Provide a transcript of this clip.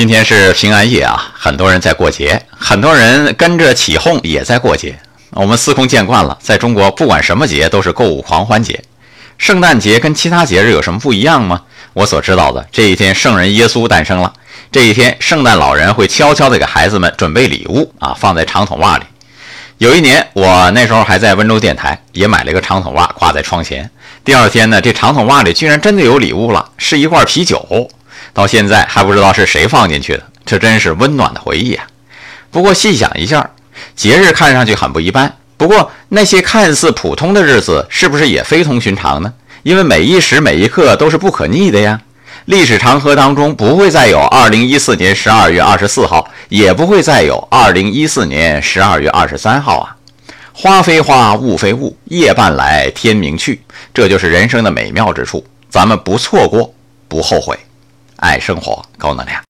今天是平安夜啊，很多人在过节，很多人跟着起哄也在过节。我们司空见惯了，在中国不管什么节都是购物狂欢节。圣诞节跟其他节日有什么不一样吗？我所知道的，这一天圣人耶稣诞生了。这一天，圣诞老人会悄悄地给孩子们准备礼物啊，放在长筒袜里。有一年，我那时候还在温州电台，也买了一个长筒袜挂在窗前。第二天呢，这长筒袜里居然真的有礼物了，是一罐啤酒。到现在还不知道是谁放进去的，这真是温暖的回忆啊！不过细想一下，节日看上去很不一般。不过那些看似普通的日子，是不是也非同寻常呢？因为每一时每一刻都是不可逆的呀。历史长河当中不会再有2014年12月24号，也不会再有2014年12月23号啊。花非花，雾非雾，夜半来，天明去，这就是人生的美妙之处。咱们不错过，不后悔。爱生活，高能量。